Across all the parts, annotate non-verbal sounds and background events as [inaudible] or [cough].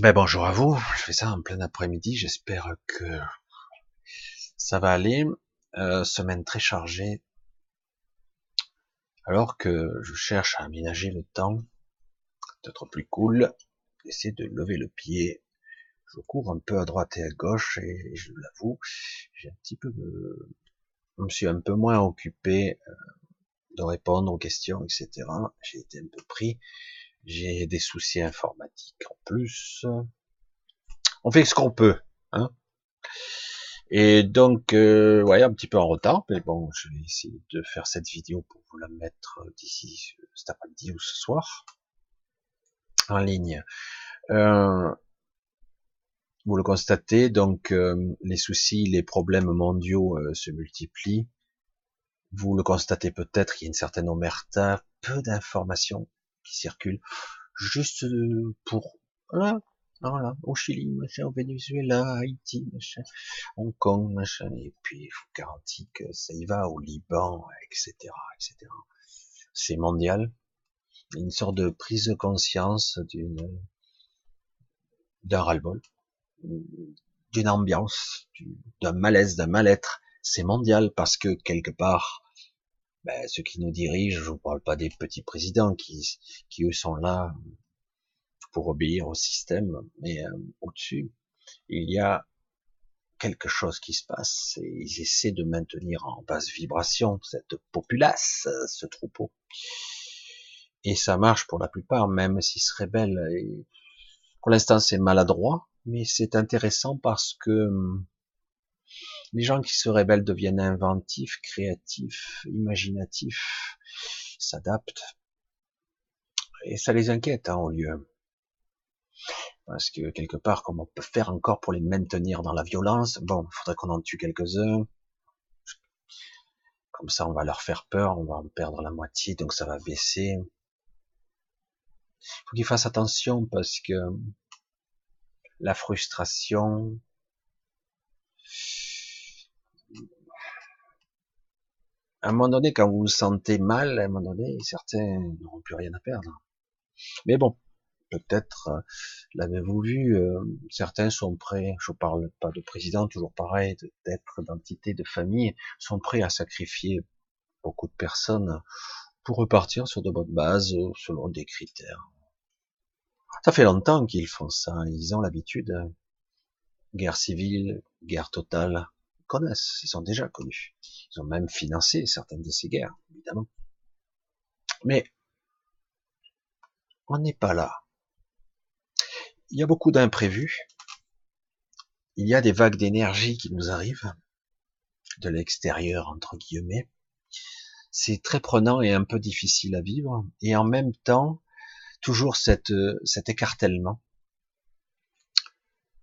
Ben bonjour à vous, je fais ça en plein après-midi, j'espère que ça va aller. Euh, semaine très chargée, alors que je cherche à aménager le temps, d'être plus cool, essayer de lever le pied. Je cours un peu à droite et à gauche et je l'avoue, j'ai un petit peu, je me suis un peu moins occupé euh, de répondre aux questions, etc. J'ai été un peu pris j'ai des soucis informatiques en plus. On fait ce qu'on peut, hein. Et donc, euh, ouais, un petit peu en retard, mais bon, je vais essayer de faire cette vidéo pour vous la mettre d'ici cet après-midi ou ce soir en ligne. Euh, vous le constatez, donc euh, les soucis, les problèmes mondiaux euh, se multiplient. Vous le constatez peut-être, il y a une certaine omerta, peu d'informations qui circulent juste euh, pour voilà, voilà, au Chili, machin, au Venezuela, Haïti, machin, Hong Kong, machin, et puis il vous garantit que ça y va au Liban, etc., etc. C'est mondial. Une sorte de prise de conscience d'une d'un ras-le-bol, d'une ambiance, d'un malaise, d'un mal-être. C'est mondial parce que quelque part, ben, ceux qui nous dirigent, je ne parle pas des petits présidents qui, qui eux sont là pour obéir au système, mais euh, au-dessus, il y a quelque chose qui se passe et ils essaient de maintenir en basse vibration cette populace, ce troupeau. Et ça marche pour la plupart, même s'ils se rebellent. Et pour l'instant, c'est maladroit, mais c'est intéressant parce que hum, les gens qui se rebellent deviennent inventifs, créatifs, imaginatifs, s'adaptent. Et ça les inquiète, hein, au lieu. Parce que quelque part, comment on peut faire encore pour les maintenir dans la violence? Bon, il faudrait qu'on en tue quelques-uns. Comme ça, on va leur faire peur, on va en perdre la moitié, donc ça va baisser. Il faut qu'ils fassent attention parce que la frustration, à un moment donné, quand vous vous sentez mal, à un moment donné, certains n'auront plus rien à perdre. Mais bon, peut-être, euh, l'avez-vous vu, euh, certains sont prêts, je parle pas de président, toujours pareil, d'être d'entité, de famille, sont prêts à sacrifier beaucoup de personnes pour repartir sur de bonnes bases, selon des critères. Ça fait longtemps qu'ils font ça, ils ont l'habitude. Guerre civile, guerre totale, connaissent, ils sont déjà connus. Ils ont même financé certaines de ces guerres, évidemment. Mais on n'est pas là. Il y a beaucoup d'imprévus. Il y a des vagues d'énergie qui nous arrivent de l'extérieur, entre guillemets. C'est très prenant et un peu difficile à vivre. Et en même temps, toujours cette, cet écartèlement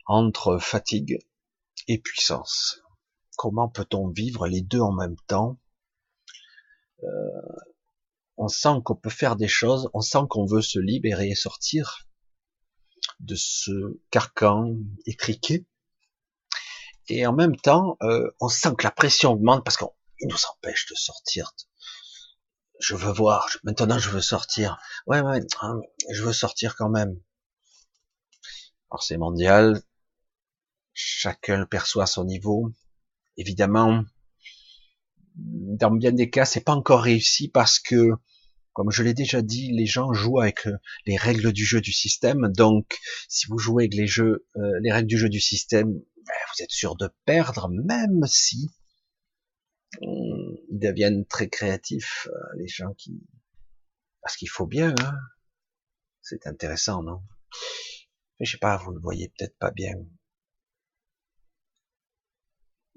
entre fatigue et puissance. Comment peut-on vivre les deux en même temps? Euh, On sent qu'on peut faire des choses, on sent qu'on veut se libérer et sortir de ce carcan étriqué. Et en même temps, euh, on sent que la pression augmente parce qu'il nous empêche de sortir. Je veux voir, maintenant je veux sortir. Ouais, ouais, hein, je veux sortir quand même. Alors c'est mondial, chacun le perçoit à son niveau. Évidemment, dans bien des cas, c'est pas encore réussi parce que, comme je l'ai déjà dit, les gens jouent avec euh, les règles du jeu du système. Donc, si vous jouez avec les jeux, euh, les règles du jeu du système, ben, vous êtes sûr de perdre, même si ils deviennent très créatifs, euh, les gens qui, parce qu'il faut bien, hein. C'est intéressant, non? Je sais pas, vous le voyez peut-être pas bien.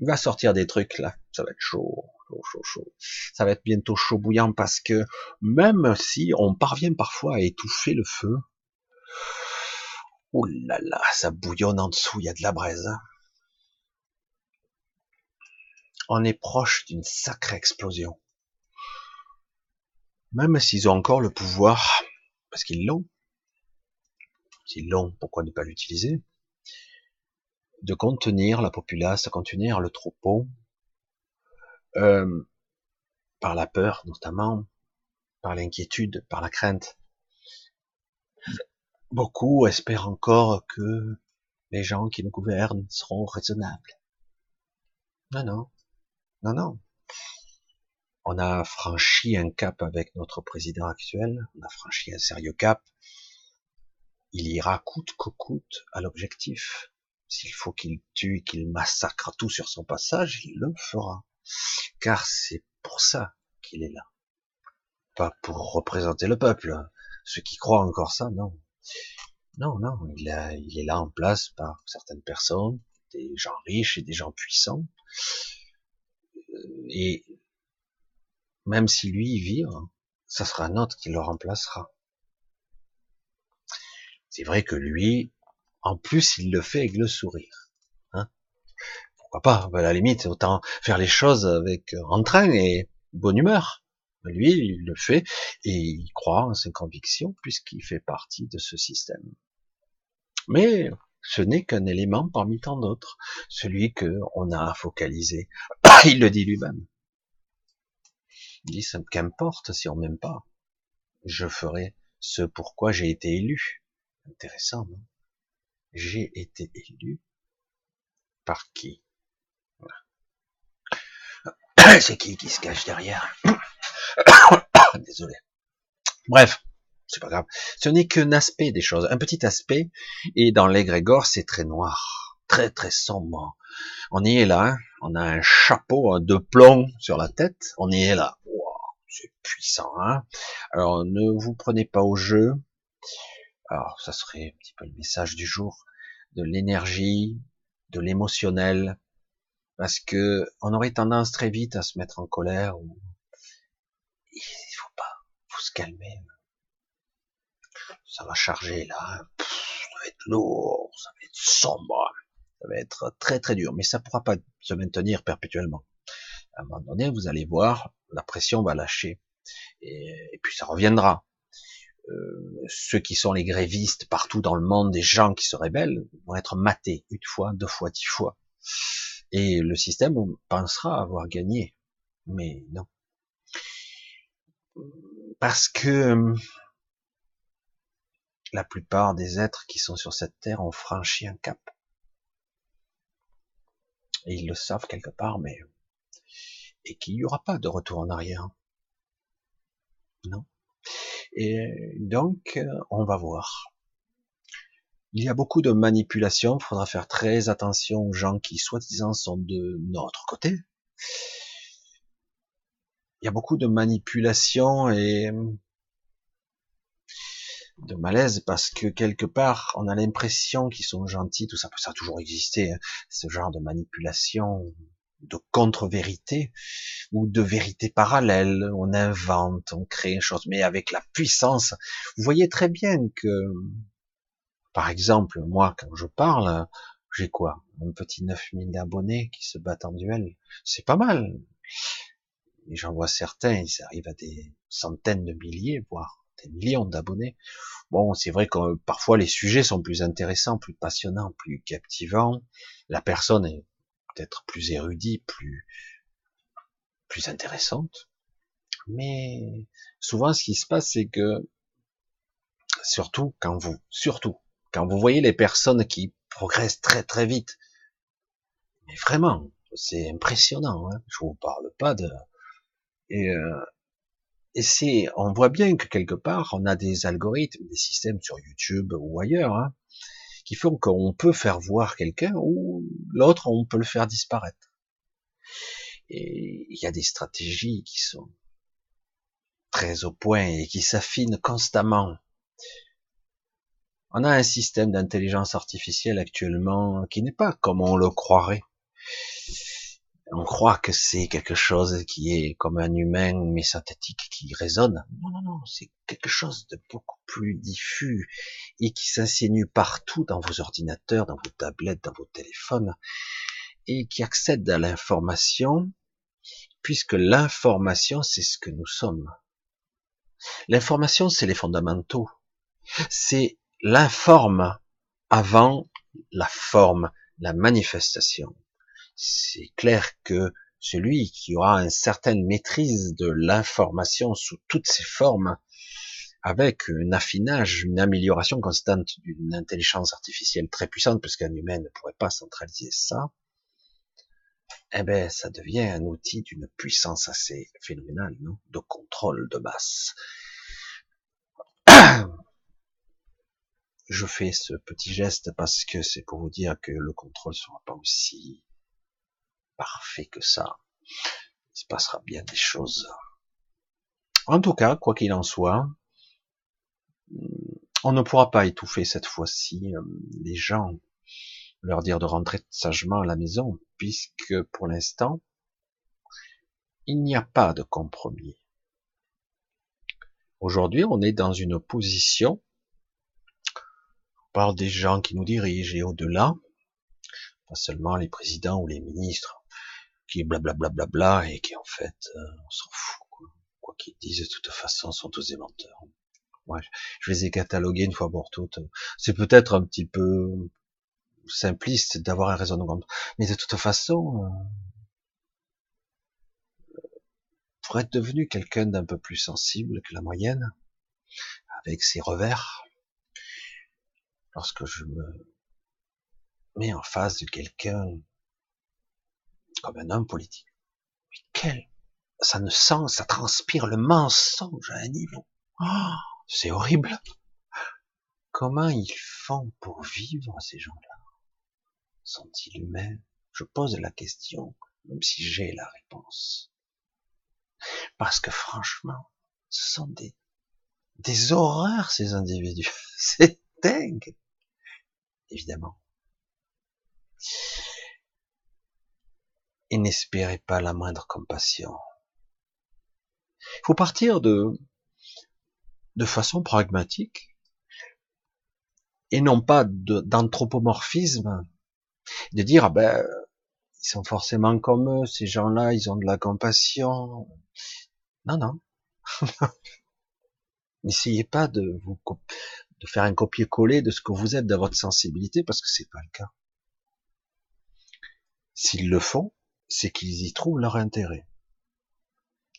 Il va sortir des trucs là, ça va être chaud, chaud, chaud, chaud. Ça va être bientôt chaud bouillant parce que même si on parvient parfois à étouffer le feu, oh là là, ça bouillonne en dessous, il y a de la braise. Hein. On est proche d'une sacrée explosion. Même s'ils ont encore le pouvoir, parce qu'ils l'ont. S'ils l'ont, pourquoi ne pas l'utiliser? De contenir la populace, de contenir le troupeau, euh, par la peur notamment, par l'inquiétude, par la crainte. beaucoup espèrent encore que les gens qui nous gouvernent seront raisonnables. Non, non, non, non. On a franchi un cap avec notre président actuel, on a franchi un sérieux cap. Il ira coûte que coûte à l'objectif. S'il faut qu'il tue, qu'il massacre tout sur son passage, il le fera. Car c'est pour ça qu'il est là. Pas pour représenter le peuple. Ceux qui croient encore ça, non. Non, non, il, est là en place par certaines personnes, des gens riches et des gens puissants. Et même si lui il vire, ça sera un autre qui le remplacera. C'est vrai que lui, en plus, il le fait avec le sourire. Hein Pourquoi pas À la limite, autant faire les choses avec euh, entrain et bonne humeur. Lui, il le fait et il croit en ses convictions puisqu'il fait partie de ce système. Mais ce n'est qu'un élément parmi tant d'autres, celui que on a focalisé. [coughs] il le dit lui-même. Il dit, ça qu'importe si on m'aime pas. Je ferai ce pourquoi j'ai été élu. Intéressant, non? J'ai été élu par qui? [coughs] C'est qui qui se cache derrière? [coughs] Désolé. Bref, c'est pas grave. Ce n'est qu'un aspect des choses, un petit aspect, et dans l'égrégore, c'est très noir, très très sombre. On y est là, hein. on a un chapeau de plomb sur la tête, on y est là. c'est puissant, hein Alors ne vous prenez pas au jeu, alors ça serait un petit peu le message du jour, de l'énergie, de l'émotionnel, parce que on aurait tendance très vite à se mettre en colère. Ou... Il faut pas, faut se calmer. Ça va charger là, ça va être lourd, ça va être sombre, ça va être très très dur, mais ça pourra pas se maintenir perpétuellement. À un moment donné, vous allez voir, la pression va lâcher, et puis ça reviendra. Euh, ceux qui sont les grévistes partout dans le monde, des gens qui se rebellent, vont être matés une fois, deux fois, dix fois. Et le système pensera avoir gagné. Mais non. Parce que euh, la plupart des êtres qui sont sur cette terre ont franchi un cap. Et ils le savent quelque part, mais et qu'il n'y aura pas de retour en arrière. Non. Et donc, euh, on va voir. Il y a beaucoup de manipulations, il faudra faire très attention aux gens qui soi-disant sont de notre côté. Il y a beaucoup de manipulations et de malaise parce que quelque part on a l'impression qu'ils sont gentils, tout ça, ça a toujours existé, hein, ce genre de manipulation de contre-vérité ou de vérité parallèle. On invente, on crée une chose, mais avec la puissance. Vous voyez très bien que, par exemple, moi, quand je parle, j'ai quoi? Un petit 9000 abonnés qui se battent en duel. C'est pas mal. Et j'en vois certains, ils arrivent à des centaines de milliers, voire des millions d'abonnés. Bon, c'est vrai que parfois les sujets sont plus intéressants, plus passionnants, plus captivants. La personne est être plus érudit, plus, plus intéressante. Mais souvent, ce qui se passe, c'est que, surtout quand vous, surtout, quand vous voyez les personnes qui progressent très très vite, mais vraiment, c'est impressionnant. Hein je vous parle pas de et, euh, et c'est, on voit bien que quelque part, on a des algorithmes, des systèmes sur YouTube ou ailleurs, hein, qui font qu'on peut faire voir quelqu'un ou l'autre, on peut le faire disparaître. Et il y a des stratégies qui sont très au point et qui s'affinent constamment. On a un système d'intelligence artificielle actuellement qui n'est pas comme on le croirait on croit que c'est quelque chose qui est comme un humain mais synthétique qui résonne. Non, non, non, c'est quelque chose de beaucoup plus diffus et qui s'insinue partout dans vos ordinateurs, dans vos tablettes, dans vos téléphones et qui accède à l'information puisque l'information c'est ce que nous sommes. L'information c'est les fondamentaux. C'est l'informe avant la forme, la manifestation c'est clair que celui qui aura une certaine maîtrise de l'information sous toutes ses formes avec un affinage, une amélioration constante d'une intelligence artificielle très puissante, parce qu'un humain ne pourrait pas centraliser ça, eh ben, ça devient un outil d'une puissance assez phénoménale, non? De contrôle de masse. Je fais ce petit geste parce que c'est pour vous dire que le contrôle sera pas aussi parfait que ça. Il se passera bien des choses. En tout cas, quoi qu'il en soit, on ne pourra pas étouffer cette fois-ci euh, les gens, leur dire de rentrer sagement à la maison, puisque pour l'instant, il n'y a pas de compromis. Aujourd'hui, on est dans une position, on parle des gens qui nous dirigent et au-delà, pas seulement les présidents ou les ministres, qui blablabla bla, bla, bla, et qui en fait, euh, on s'en fout, quoi, qu'ils disent de toute façon, sont tous des menteurs. Ouais, je les ai catalogués une fois pour toutes. C'est peut-être un petit peu simpliste d'avoir un raisonnement, mais de toute façon, euh, pour être devenu quelqu'un d'un peu plus sensible que la moyenne, avec ses revers, lorsque je me mets en face de quelqu'un comme un homme politique, mais quel, ça ne sent, ça transpire le mensonge à un niveau. Oh, c'est horrible. Comment ils font pour vivre ces gens-là? Sont-ils humains Je pose la question, même si j'ai la réponse. Parce que franchement, ce sont des, des horreurs, ces individus. [laughs] C'est dingue. Évidemment. Et n'espérez pas la moindre compassion. Il faut partir de, de façon pragmatique et non pas d'anthropomorphisme, de, dire ah ben ils sont forcément comme eux, ces gens-là, ils ont de la compassion. Non, non. [laughs] N'essayez pas de vous de faire un copier-coller de ce que vous êtes dans votre sensibilité parce que c'est pas le cas. S'ils le font, c'est qu'ils y trouvent leur intérêt.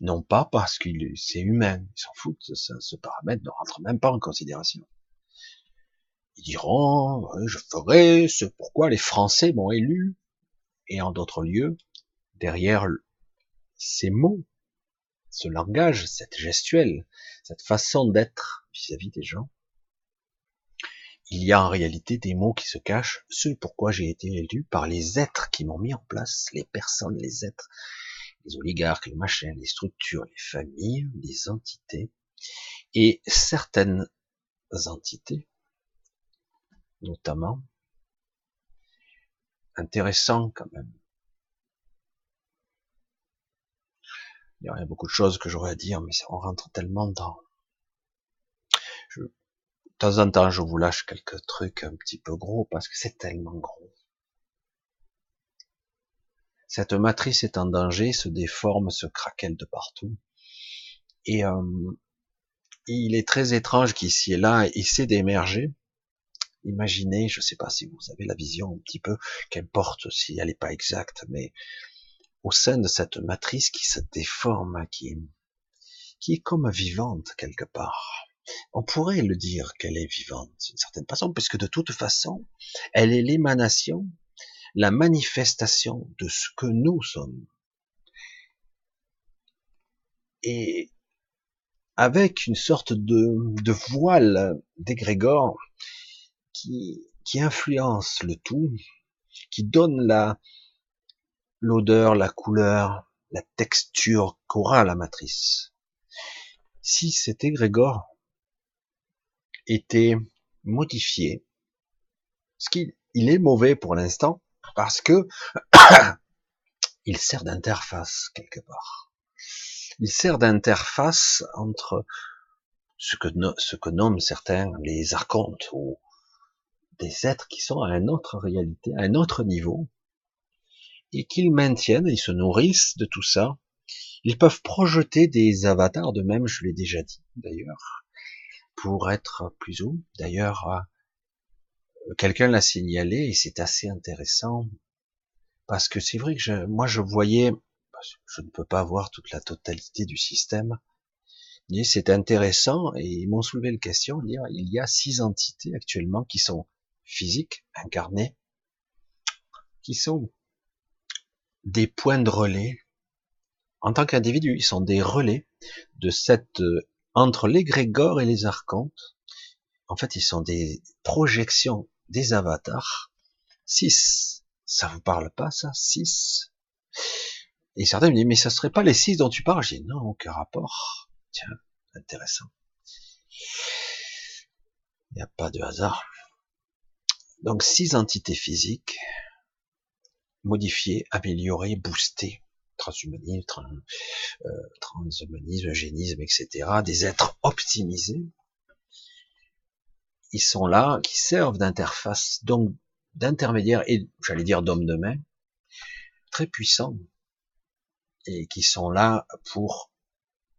Non pas parce que c'est humain, ils s'en foutent, ce paramètre ne rentre même pas en considération. Ils diront, je ferai ce pourquoi les Français m'ont élu, et en d'autres lieux, derrière ces mots, ce langage, cette gestuelle, cette façon d'être vis-à-vis des gens, il y a en réalité des mots qui se cachent, ce pourquoi j'ai été élu par les êtres qui m'ont mis en place, les personnes, les êtres, les oligarques, les machins, les structures, les familles, les entités, et certaines entités, notamment, intéressant quand même. Il y aurait beaucoup de choses que j'aurais à dire, mais on rentre tellement dans... De temps en temps, je vous lâche quelques trucs un petit peu gros, parce que c'est tellement gros. Cette matrice est en danger, se déforme, se craquelle de partout. Et euh, il est très étrange qu'ici et là, essaie d'émerger. Imaginez, je ne sais pas si vous avez la vision un petit peu, qu'importe si elle n'est pas exacte, mais au sein de cette matrice qui se déforme, qui est comme vivante quelque part. On pourrait le dire qu'elle est vivante d'une certaine façon, puisque de toute façon, elle est l'émanation la manifestation de ce que nous sommes. Et avec une sorte de, voile d'égrégore qui, qui influence le tout, qui donne la l'odeur, la couleur, la texture qu'aura la matrice. Si cet égrégore était modifié, ce qu'il il est mauvais pour l'instant, parce que [coughs] il sert d'interface quelque part. Il sert d'interface entre ce que, ce que nomment certains les archontes ou des êtres qui sont à une autre réalité, à un autre niveau, et qu'ils maintiennent, ils se nourrissent de tout ça. Ils peuvent projeter des avatars de même, je l'ai déjà dit d'ailleurs, pour être plus haut. D'ailleurs, quelqu'un l'a signalé et c'est assez intéressant parce que c'est vrai que je, moi je voyais, je ne peux pas voir toute la totalité du système, c'est intéressant et ils m'ont soulevé la question dire il y a six entités actuellement qui sont physiques, incarnées, qui sont des points de relais en tant qu'individus, ils sont des relais de cette euh, entre l'égrégore et les archontes. En fait, ils sont des projections des avatars. Six. Ça vous parle pas, ça? Six. Et certains me disent, mais ça serait pas les six dont tu parles? J'ai dit, non, aucun rapport. Tiens, intéressant. Il n'y a pas de hasard. Donc, six entités physiques, modifiées, améliorées, boostées, transhumanisme, euh, transhumanisme, eugénisme, etc., des êtres optimisés, ils sont là, qui servent d'interface, donc d'intermédiaire et, j'allais dire, d'hommes de main, très puissants, et qui sont là pour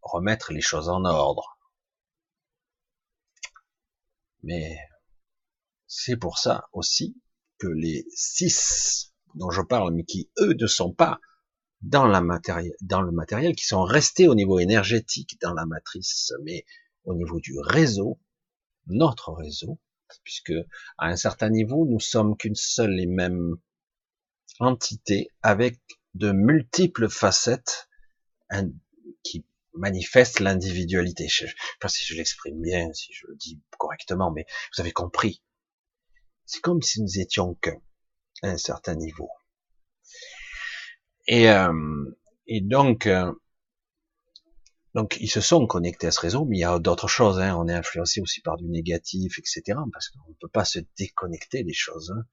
remettre les choses en ordre. Mais c'est pour ça aussi que les six dont je parle, mais qui eux ne sont pas dans, la dans le matériel, qui sont restés au niveau énergétique dans la matrice, mais au niveau du réseau, notre réseau, puisque à un certain niveau, nous sommes qu'une seule et même entité avec de multiples facettes qui manifestent l'individualité. Je ne sais pas si je l'exprime bien, si je le dis correctement, mais vous avez compris. C'est comme si nous étions qu'un à un certain niveau. Et, euh, et donc, euh, donc ils se sont connectés à ce réseau, mais il y a d'autres choses. Hein. On est influencé aussi par du négatif, etc. Parce qu'on ne peut pas se déconnecter des choses. Hein.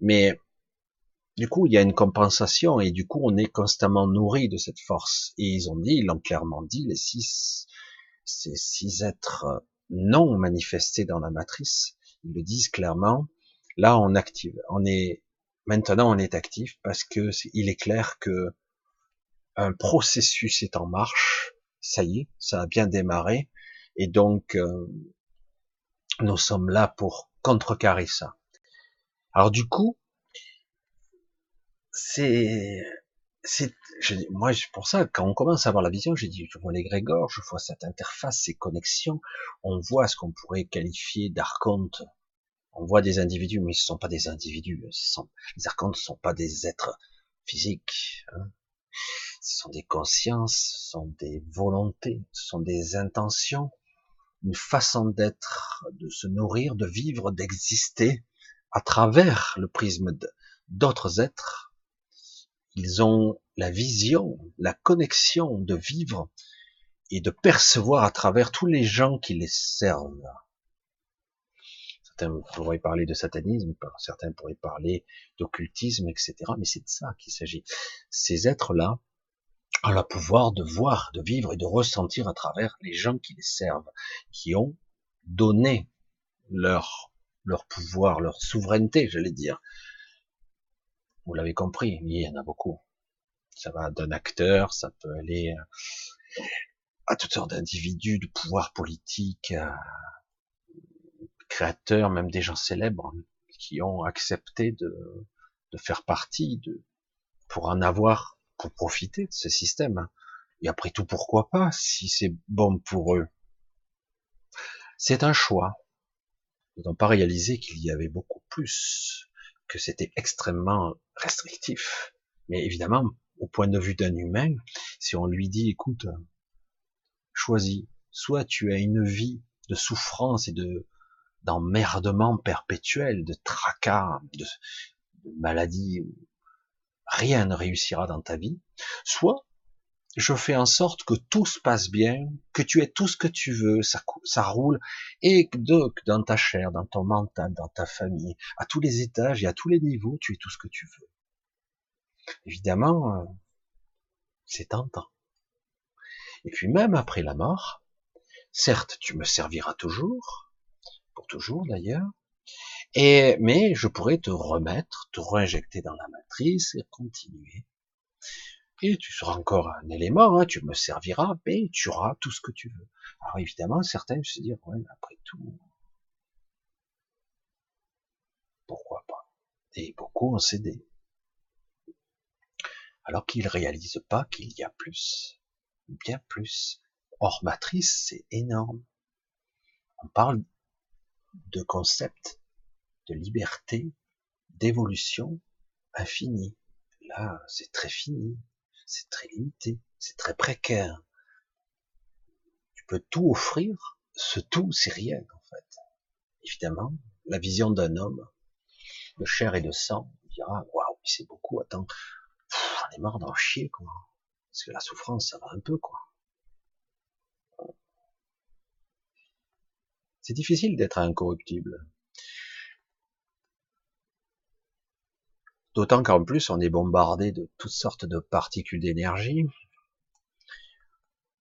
Mais du coup, il y a une compensation et du coup, on est constamment nourri de cette force. Et ils ont dit, ils l'ont clairement dit, les six, ces six êtres non manifestés dans la matrice, ils le disent clairement. Là, on active, on est Maintenant, on est actif parce que il est clair que un processus est en marche. Ça y est, ça a bien démarré, et donc euh, nous sommes là pour contrecarrer ça. Alors du coup, c'est c'est moi pour ça quand on commence à avoir la vision j'ai dit je vois les grégores je vois cette interface ces connexions on voit ce qu'on pourrait qualifier d'archonte on voit des individus, mais ce sont pas des individus. Sont, les archontes ne sont pas des êtres physiques. Hein. Ce sont des consciences, ce sont des volontés, ce sont des intentions, une façon d'être, de se nourrir, de vivre, d'exister à travers le prisme d'autres êtres. Ils ont la vision, la connexion de vivre et de percevoir à travers tous les gens qui les servent certains pourraient parler de satanisme, certains pourraient parler d'occultisme, etc. Mais c'est de ça qu'il s'agit. Ces êtres-là ont le pouvoir de voir, de vivre et de ressentir à travers les gens qui les servent, qui ont donné leur, pouvoir, leur souveraineté, j'allais dire. Vous l'avez compris, il y en a beaucoup. Ça va d'un acteur, ça peut aller à toutes sortes d'individus, de pouvoir politique, créateurs, même des gens célèbres, qui ont accepté de, de faire partie de, pour en avoir, pour profiter de ce système. Et après tout, pourquoi pas, si c'est bon pour eux. C'est un choix. Ils n'ont pas réalisé qu'il y avait beaucoup plus, que c'était extrêmement restrictif. Mais évidemment, au point de vue d'un humain, si on lui dit, écoute, choisis, soit tu as une vie de souffrance et de, d'emmerdement perpétuel, de tracas, de, de maladie, rien ne réussira dans ta vie, soit je fais en sorte que tout se passe bien, que tu aies tout ce que tu veux, ça, ça roule, et donc dans ta chair, dans ton mental, dans ta famille, à tous les étages et à tous les niveaux, tu es tout ce que tu veux. Évidemment, euh, c'est tentant. Et puis même après la mort, certes, tu me serviras toujours, toujours d'ailleurs. Et mais je pourrais te remettre, te réinjecter dans la matrice et continuer. Et tu seras encore un élément, hein, tu me serviras, mais tu auras tout ce que tu veux. Alors évidemment, certains se disent, ouais, après tout, pourquoi pas? Et beaucoup ont cédé. Alors qu'ils réalisent pas qu'il y a plus, bien plus hors matrice, c'est énorme. On parle de concept de liberté, d'évolution infinie. Là, c'est très fini, c'est très limité, c'est très précaire. Tu peux tout offrir, ce tout, c'est rien en fait. Évidemment, la vision d'un homme de chair et de sang dira waouh, c'est beaucoup. Attends, on est marre d'en chier quoi. Parce que la souffrance, ça va un peu quoi. C'est difficile d'être incorruptible. D'autant qu'en plus, on est bombardé de toutes sortes de particules d'énergie.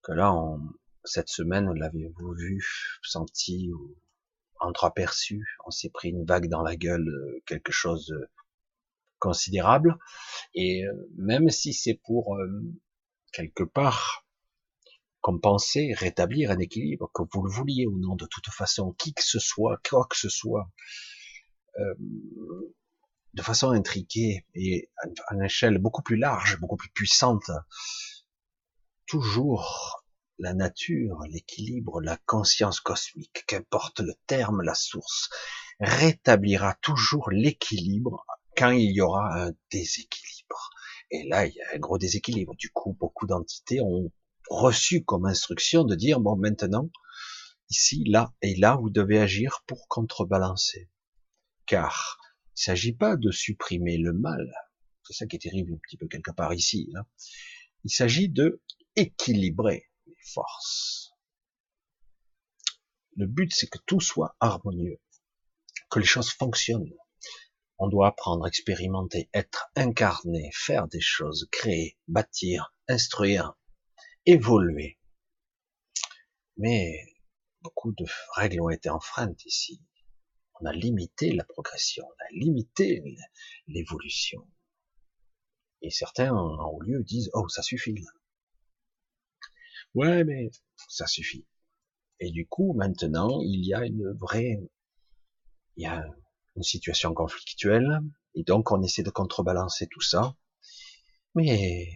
Que là, cette semaine, l'avez-vous vu, senti ou entreaperçu? On s'est pris une vague dans la gueule, euh, quelque chose de considérable. Et euh, même si c'est pour euh, quelque part compenser, rétablir un équilibre, que vous le vouliez ou non, de toute façon, qui que ce soit, quoi que ce soit, de façon intriquée et à une échelle beaucoup plus large, beaucoup plus puissante, toujours la nature, l'équilibre, la conscience cosmique, qu'importe le terme, la source, rétablira toujours l'équilibre quand il y aura un déséquilibre. Et là, il y a un gros déséquilibre. Du coup, beaucoup d'entités ont reçu comme instruction de dire, bon, maintenant, ici, là et là, vous devez agir pour contrebalancer. Car il s'agit pas de supprimer le mal. C'est ça qui est terrible un petit peu quelque part ici. Hein. Il s'agit de équilibrer les forces. Le but, c'est que tout soit harmonieux, que les choses fonctionnent. On doit apprendre, expérimenter, être incarné, faire des choses, créer, bâtir, instruire, évoluer. Mais beaucoup de règles ont été enfreintes ici on a limité la progression, on a limité l'évolution. Et certains, en haut lieu, disent, oh, ça suffit. Ouais, mais ça suffit. Et du coup, maintenant, il y a une vraie, il y a une situation conflictuelle, et donc on essaie de contrebalancer tout ça. Mais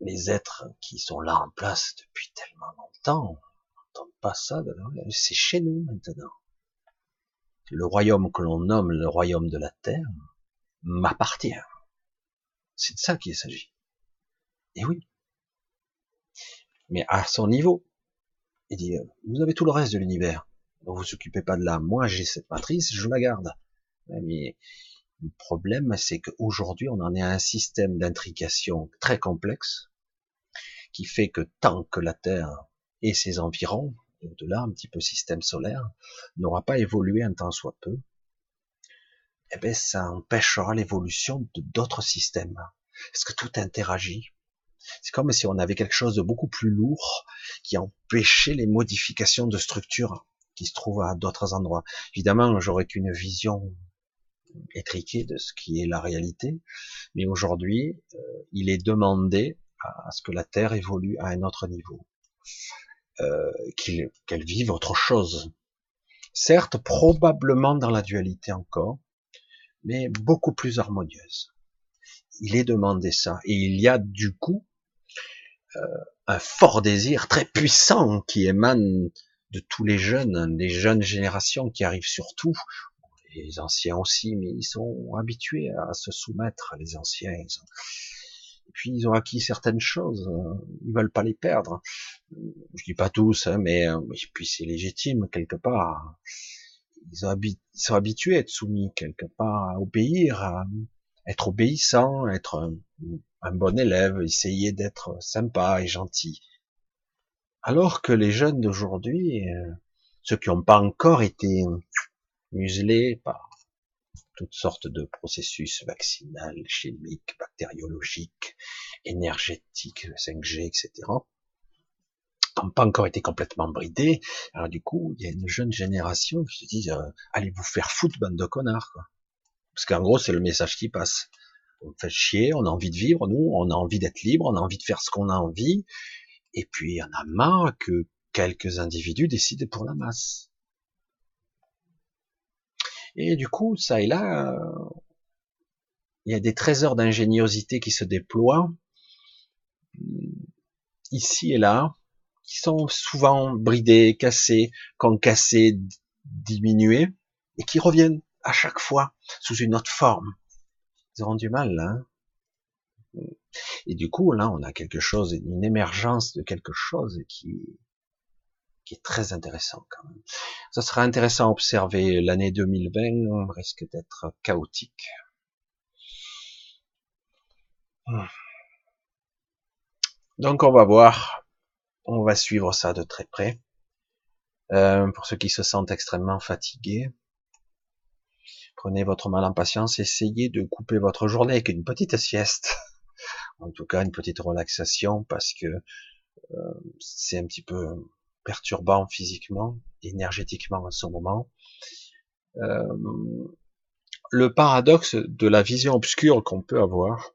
les êtres qui sont là en place depuis tellement longtemps, on n'entend pas ça, c'est chez nous maintenant le royaume que l'on nomme le royaume de la terre m'appartient. C'est de ça qu'il s'agit. Et oui. Mais à son niveau, il dit, vous avez tout le reste de l'univers. Ne vous occupez pas de là. Moi, j'ai cette matrice, je la garde. Le problème, c'est qu'aujourd'hui, on en est à un système d'intrication très complexe qui fait que tant que la Terre et ses environs et au-delà, un petit peu système solaire, n'aura pas évolué un temps soit peu, eh ben, ça empêchera l'évolution de d'autres systèmes. Parce que tout interagit? C'est comme si on avait quelque chose de beaucoup plus lourd qui empêchait les modifications de structure qui se trouvent à d'autres endroits. Évidemment, j'aurais qu'une vision étriquée de ce qui est la réalité, mais aujourd'hui, euh, il est demandé à ce que la Terre évolue à un autre niveau. Euh, qu'elle vive autre chose. Certes, probablement dans la dualité encore, mais beaucoup plus harmonieuse. Il est demandé ça. Et il y a du coup euh, un fort désir très puissant qui émane de tous les jeunes, les jeunes générations qui arrivent surtout, les anciens aussi, mais ils sont habitués à se soumettre, les anciens. Ils et puis ils ont acquis certaines choses, euh, ils veulent pas les perdre. Je dis pas tous, hein, mais euh, et puis c'est légitime quelque part. Ils, sont habitués à être soumis quelque part, à obéir, à être obéissant, être un, bon élève, essayer d'être sympa et gentil. Alors que les jeunes d'aujourd'hui, euh, ceux qui n'ont pas encore été muselés par toutes sortes de processus vaccinal, chimiques, bactériologiques, énergétiques, 5G, etc., n'ont pas encore été complètement bridés. Alors du coup, il y a une jeune génération qui se dit euh, allez vous faire foutre, bande de connards. Quoi. Parce qu'en gros, c'est le message qui passe. On fait chier, on a envie de vivre, nous, on a envie d'être libre, on a envie de faire ce qu'on a envie. Et puis, on a marre que quelques individus décident pour la masse. Et du coup, ça et là, euh, il y a des trésors d'ingéniosité qui se déploient. ici et là, qui sont souvent bridés, cassés, concassés, diminués, et qui reviennent à chaque fois sous une autre forme. Ils auront du mal, là. Hein. Et du coup, là, on a quelque chose, une émergence de quelque chose qui, qui est très intéressant quand même. Ça sera intéressant à observer. L'année 2020 risque d'être chaotique. Hmm. Donc on va voir, on va suivre ça de très près. Euh, pour ceux qui se sentent extrêmement fatigués, prenez votre mal en patience, essayez de couper votre journée avec une petite sieste, [laughs] en tout cas une petite relaxation, parce que euh, c'est un petit peu perturbant physiquement, énergétiquement en ce moment. Euh, le paradoxe de la vision obscure qu'on peut avoir,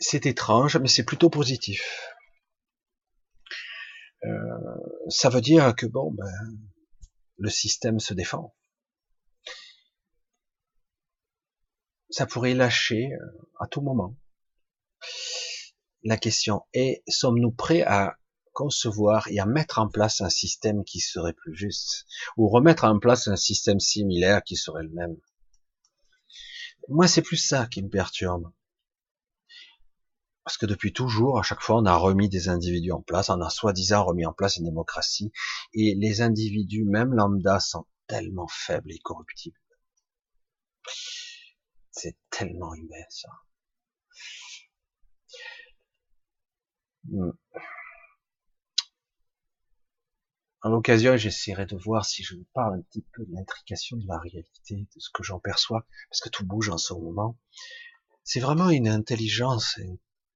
c'est étrange, mais c'est plutôt positif. Euh, ça veut dire que bon, ben, le système se défend. Ça pourrait lâcher euh, à tout moment. La question est, sommes-nous prêts à concevoir et à mettre en place un système qui serait plus juste, ou remettre en place un système similaire qui serait le même Moi, c'est plus ça qui me perturbe. Parce que depuis toujours, à chaque fois, on a remis des individus en place, on a soi-disant remis en place une démocratie, et les individus, même lambda, sont tellement faibles et corruptibles. C'est tellement humain, ça. Hmm. À l'occasion, j'essaierai de voir si je parle un petit peu de l'intrication de la réalité, de ce que j'en perçois, parce que tout bouge en ce moment. C'est vraiment une intelligence,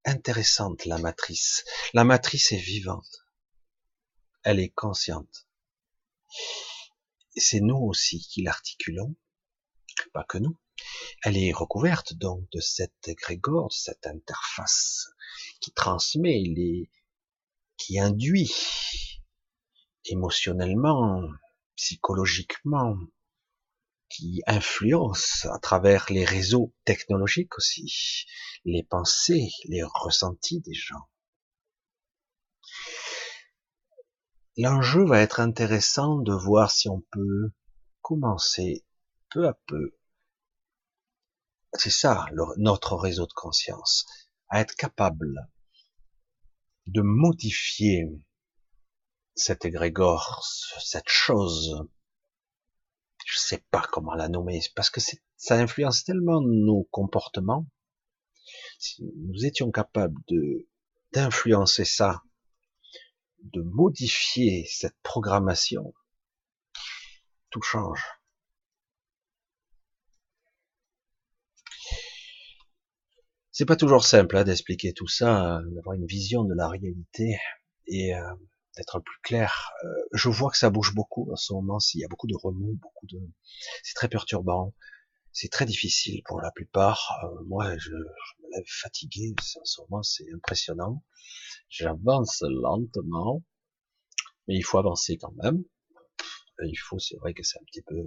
intéressante, la matrice. La matrice est vivante. Elle est consciente. C'est nous aussi qui l'articulons, pas que nous. Elle est recouverte donc de cette égrégore, de cette interface qui transmet, les, qui induit émotionnellement, psychologiquement, qui influence à travers les réseaux technologiques aussi, les pensées, les ressentis des gens. L'enjeu va être intéressant de voir si on peut commencer peu à peu, c'est ça notre réseau de conscience, à être capable de modifier cet égrégore, cette chose je sais pas comment la nommer, parce que ça influence tellement nos comportements. Si nous étions capables de d'influencer ça, de modifier cette programmation, tout change. C'est pas toujours simple hein, d'expliquer tout ça, d'avoir une vision de la réalité et euh, d'être plus clair. Euh, je vois que ça bouge beaucoup en ce moment. Il y a beaucoup de remous, beaucoup de. C'est très perturbant. C'est très difficile pour la plupart. Euh, moi, je, me lève fatigué. En ce moment, c'est impressionnant. J'avance lentement, mais il faut avancer quand même. Il faut, c'est vrai que c'est un petit peu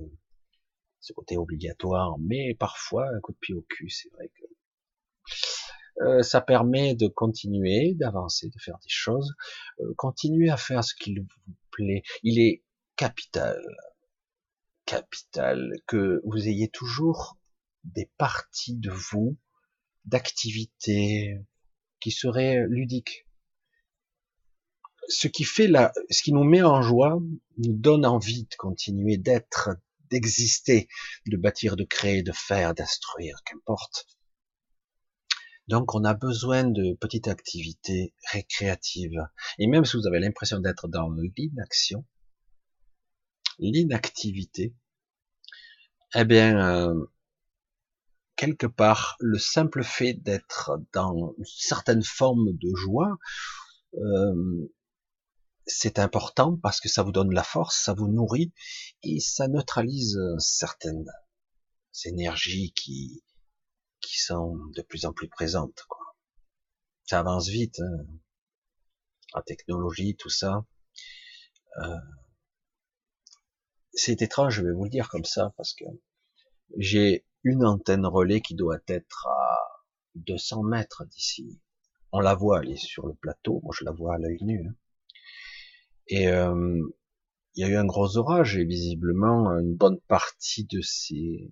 ce côté obligatoire, mais parfois un coup de pied au cul, c'est vrai que euh, ça permet de continuer, d'avancer, de faire des choses, euh, continuer à faire ce qu'il vous plaît. Il est capital, capital que vous ayez toujours des parties de vous, d'activités qui seraient ludiques. Ce qui fait la, ce qui nous met en joie, nous donne envie de continuer, d'être, d'exister, de bâtir, de créer, de faire, d'instruire, qu'importe. Donc on a besoin de petites activités récréatives. Et même si vous avez l'impression d'être dans l'inaction, l'inactivité, eh bien, euh, quelque part, le simple fait d'être dans une certaine forme de joie, euh, c'est important parce que ça vous donne la force, ça vous nourrit et ça neutralise certaines énergies qui, qui sont de plus en plus présentes. Quoi. Ça avance vite, hein. la technologie, tout ça. Euh, c'est étrange, je vais vous le dire comme ça, parce que j'ai une antenne relais qui doit être à 200 mètres d'ici. on la voit, elle est sur le plateau, moi je la vois à l'œil nu. Hein. Et euh, il y a eu un gros orage et visiblement une bonne partie de ces,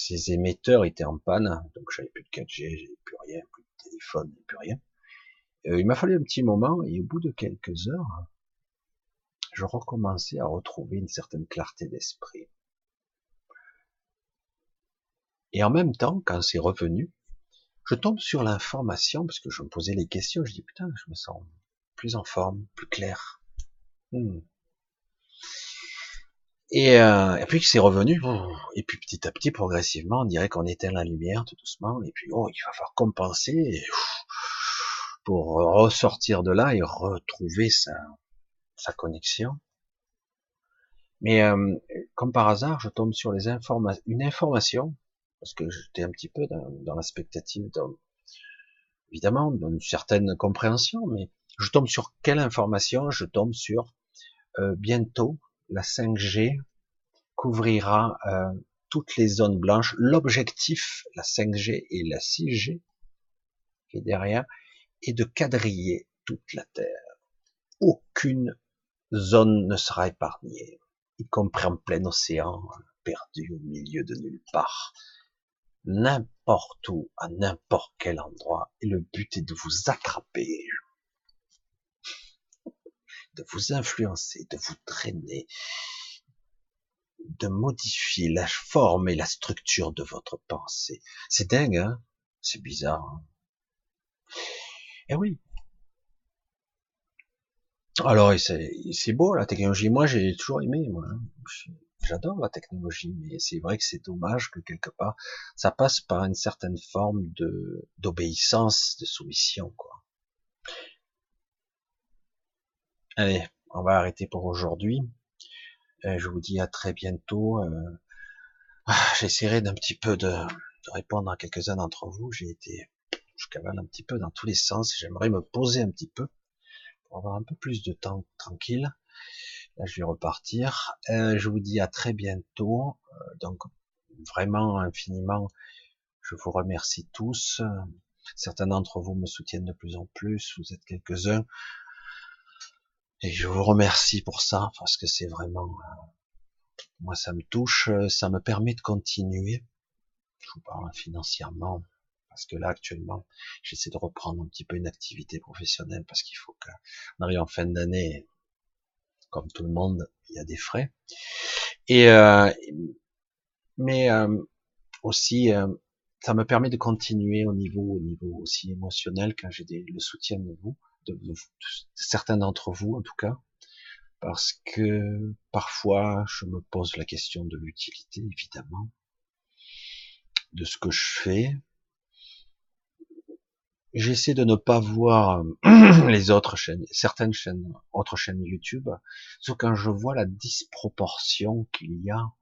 ces émetteurs étaient en panne, donc j'avais plus de 4G, j'avais plus rien, plus de téléphone, plus rien. Euh, il m'a fallu un petit moment et au bout de quelques heures, je recommençais à retrouver une certaine clarté d'esprit. Et en même temps, quand c'est revenu, je tombe sur l'information, parce que je me posais les questions, je dis putain, je me sens plus en forme, plus clair. Hmm. Et, euh, et, puis que c'est revenu, et puis petit à petit, progressivement, on dirait qu'on éteint la lumière tout doucement, et puis oh, il va falloir compenser pour ressortir de là et retrouver sa, sa connexion. Mais euh, comme par hasard, je tombe sur les informations, une information parce que j'étais un petit peu dans, dans la spectative, évidemment, d'une certaine compréhension, mais je tombe sur quelle information? Je tombe sur euh, bientôt la 5G couvrira euh, toutes les zones blanches. L'objectif, la 5G et la 6G, qui est derrière, est de quadriller toute la Terre. Aucune zone ne sera épargnée, y compris en plein océan, perdu au milieu de nulle part n'importe où, à n'importe quel endroit, et le but est de vous attraper, de vous influencer, de vous traîner, de modifier la forme et la structure de votre pensée. C'est dingue, hein? C'est bizarre. Hein? Eh oui. Alors, c'est beau la technologie. Moi, j'ai toujours aimé. Hein. J'adore la technologie, mais c'est vrai que c'est dommage que quelque part, ça passe par une certaine forme d'obéissance, de soumission, quoi. Allez, on va arrêter pour aujourd'hui. Euh, je vous dis à très bientôt. Euh, ah, j'essaierai d'un petit peu de, répondre à quelques-uns d'entre vous. J'ai été, je cavale un petit peu dans tous les sens. J'aimerais me poser un petit peu pour avoir un peu plus de temps tranquille. Là, je vais repartir. Euh, je vous dis à très bientôt. Donc, vraiment infiniment, je vous remercie tous. Certains d'entre vous me soutiennent de plus en plus. Vous êtes quelques-uns. Et je vous remercie pour ça, parce que c'est vraiment, euh, moi, ça me touche, ça me permet de continuer. Je vous parle financièrement, parce que là, actuellement, j'essaie de reprendre un petit peu une activité professionnelle, parce qu'il faut qu'on arrive en fin d'année comme tout le monde, il y a des frais. Et euh, mais euh, aussi, euh, ça me permet de continuer au niveau, au niveau aussi émotionnel quand j'ai le soutien de vous, certains d'entre vous en tout cas, parce que parfois je me pose la question de l'utilité évidemment de ce que je fais, j'essaie de ne pas voir [clears throat] les autres chaînes, certaines chaînes, autres chaînes YouTube, sauf quand je vois la disproportion qu'il y a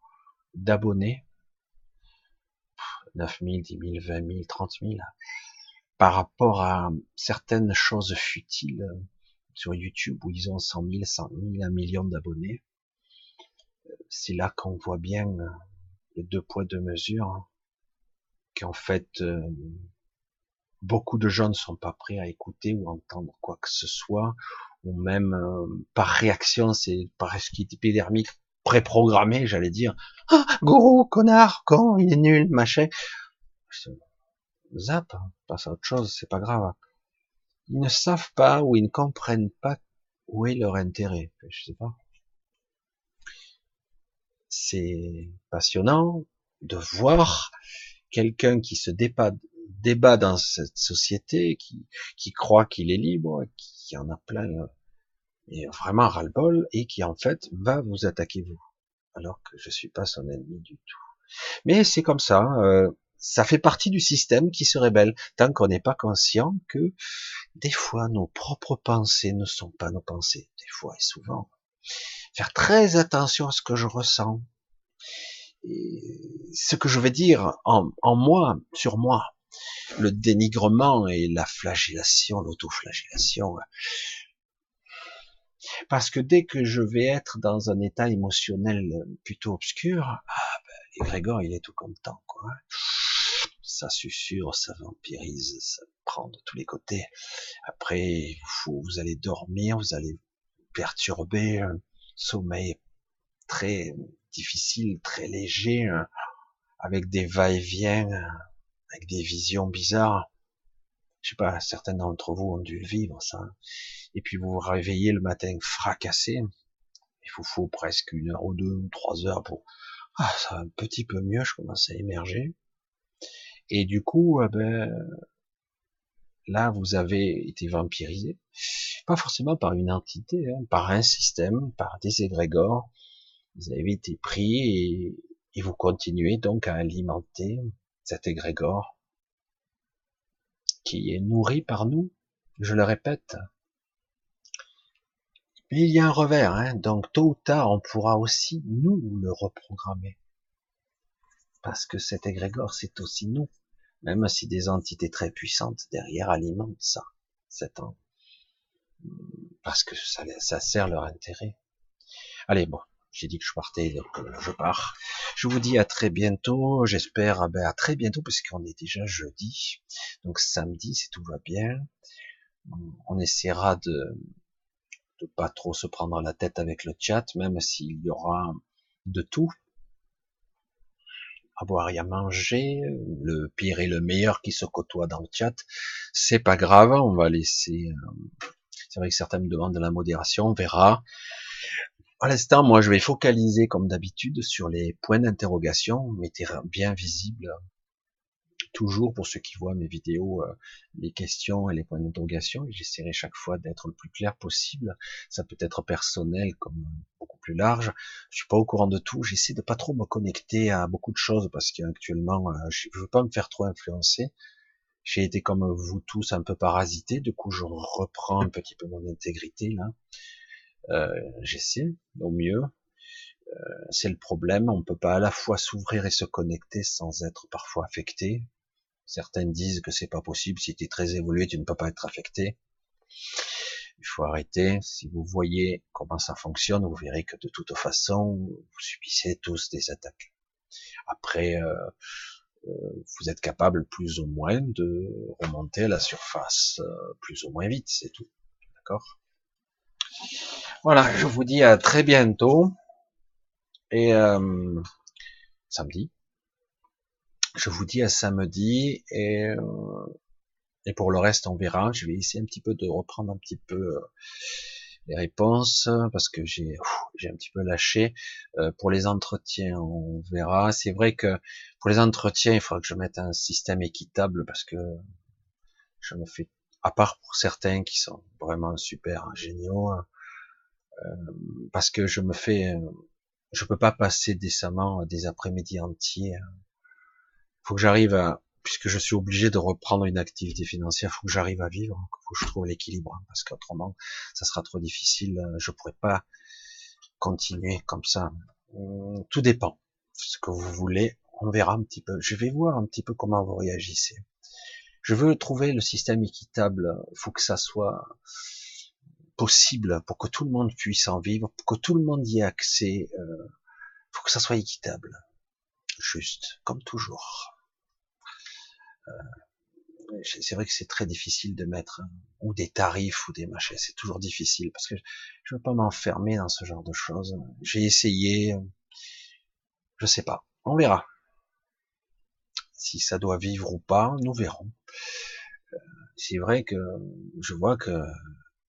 d'abonnés, 9 000, 10 000, 20 000, 30 000, par rapport à certaines choses futiles sur YouTube où ils ont 100 000, 100 000, 1 million d'abonnés. C'est là qu'on voit bien les deux poids, deux mesures, qu'en fait, euh, beaucoup de gens ne sont pas prêts à écouter ou à entendre quoi que ce soit, ou même euh, par réaction, c'est par épidermique préprogrammé, j'allais dire, ah, gourou, connard, con, il est nul, machin. Zap, passe à autre chose, c'est pas grave. Ils ne savent pas ou ils ne comprennent pas où est leur intérêt. Je sais pas. C'est passionnant de voir quelqu'un qui se débat, dans cette société, qui, qui croit qu'il est libre, qui en a plein, et vraiment ras-le-bol, et qui en fait va vous attaquer vous, alors que je suis pas son ennemi du tout. Mais c'est comme ça, euh, ça fait partie du système qui se rébelle, tant qu'on n'est pas conscient que des fois nos propres pensées ne sont pas nos pensées, des fois et souvent. Faire très attention à ce que je ressens, et ce que je vais dire en, en moi, sur moi, le dénigrement et la flagellation, l'autoflagellation. Parce que dès que je vais être dans un état émotionnel plutôt obscur, ah ben, Grégor, il est tout content, quoi. Ça susurre, ça vampirise, ça prend de tous les côtés. Après, vous, vous allez dormir, vous allez perturber, un sommeil très difficile, très léger, hein, avec des va-et-vient, avec des visions bizarres. Je sais pas, certains d'entre vous ont dû le vivre, ça. Et puis vous vous réveillez le matin fracassé. Il vous faut presque une heure ou deux ou trois heures pour, ah, ça va un petit peu mieux, je commence à émerger. Et du coup, eh ben, là, vous avez été vampirisé, pas forcément par une entité, hein, par un système, par des égrégores. Vous avez été pris et, et vous continuez donc à alimenter cet égrégore qui est nourri par nous, je le répète. Mais il y a un revers, hein, donc tôt ou tard, on pourra aussi nous le reprogrammer. Parce que cet égrégore, c'est aussi nous même si des entités très puissantes derrière alimentent ça, cet parce que ça, sert leur intérêt. Allez, bon, j'ai dit que je partais, donc euh, je pars. Je vous dis à très bientôt, j'espère ah ben, à très bientôt, parce qu'on est déjà jeudi, donc samedi, si tout va bien. On essaiera de de pas trop se prendre la tête avec le chat, même s'il y aura de tout, à boire et à manger, le pire et le meilleur qui se côtoient dans le chat, c'est pas grave, on va laisser, euh, c'est vrai que certains me demandent de la modération, on verra. À l'instant, moi, je vais focaliser comme d'habitude sur les points d'interrogation, mettez bien visibles toujours pour ceux qui voient mes vidéos, euh, les questions et les points d'interrogation, j'essaierai chaque fois d'être le plus clair possible. Ça peut être personnel comme beaucoup plus large. Je suis pas au courant de tout. J'essaie de pas trop me connecter à beaucoup de choses parce qu'actuellement, euh, je veux pas me faire trop influencer. J'ai été comme vous tous un peu parasité. Du coup, je reprends un petit peu mon intégrité là. Euh, j'essaie au mieux. c'est le problème, on peut pas à la fois s'ouvrir et se connecter sans être parfois affecté. Certains disent que c'est pas possible. Si tu es très évolué, tu ne peux pas être affecté. Il faut arrêter. Si vous voyez comment ça fonctionne, vous verrez que de toute façon, vous subissez tous des attaques. Après, euh, euh, vous êtes capable plus ou moins de remonter à la surface, euh, plus ou moins vite, c'est tout. D'accord? Voilà, je vous dis à très bientôt. Et samedi, je vous dis à samedi et, euh, et pour le reste on verra. Je vais essayer un petit peu de reprendre un petit peu euh, les réponses parce que j'ai j'ai un petit peu lâché. Euh, pour les entretiens on verra. C'est vrai que pour les entretiens il faudra que je mette un système équitable parce que je me fais à part pour certains qui sont vraiment super géniaux parce que je me fais je peux pas passer décemment des après-midi entiers faut que j'arrive à, puisque je suis obligé de reprendre une activité financière, faut que j'arrive à vivre, faut que je trouve l'équilibre, hein, parce qu'autrement, ça sera trop difficile. Euh, je pourrais pas continuer comme ça. Hum, tout dépend. Ce que vous voulez, on verra un petit peu. Je vais voir un petit peu comment vous réagissez. Je veux trouver le système équitable. Il faut que ça soit possible pour que tout le monde puisse en vivre, pour que tout le monde y ait accès. Euh, faut que ça soit équitable, juste, comme toujours. Euh, c'est vrai que c'est très difficile de mettre ou des tarifs ou des machins, c'est toujours difficile parce que je veux pas m'enfermer dans ce genre de choses. J'ai essayé, je sais pas, on verra. Si ça doit vivre ou pas, nous verrons. Euh, c'est vrai que je vois que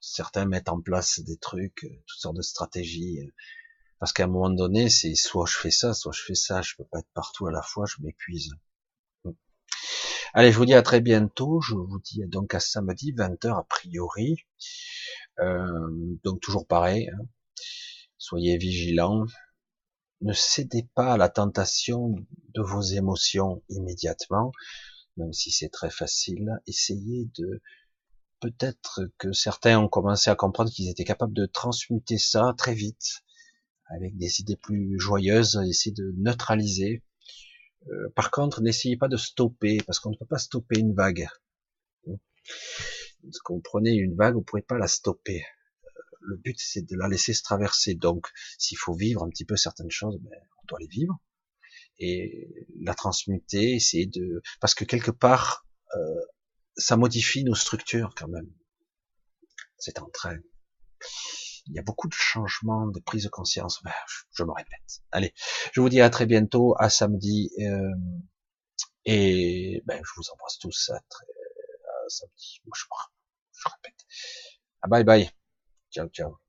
certains mettent en place des trucs, toutes sortes de stratégies, parce qu'à un moment donné, c'est soit je fais ça, soit je fais ça, je peux pas être partout à la fois, je m'épuise. Allez, je vous dis à très bientôt. Je vous dis donc à samedi 20h a priori. Euh, donc toujours pareil. Hein. Soyez vigilants. Ne cédez pas à la tentation de vos émotions immédiatement, même si c'est très facile. Essayez de peut-être que certains ont commencé à comprendre qu'ils étaient capables de transmuter ça très vite avec des idées plus joyeuses, essayer de neutraliser euh, par contre, n'essayez pas de stopper, parce qu'on ne peut pas stopper une vague. Quand vous prenez une vague, vous ne pouvez pas la stopper. Euh, le but, c'est de la laisser se traverser. Donc, s'il faut vivre un petit peu certaines choses, ben, on doit les vivre et la transmuter, essayer de, parce que quelque part, euh, ça modifie nos structures quand même. C'est en train. Il y a beaucoup de changements, de prise de conscience. Ben, je me répète. Allez, je vous dis à très bientôt, à samedi. Euh, et ben, je vous embrasse tous à, très, à samedi. Je, je répète. Ah, bye bye. Ciao, ciao.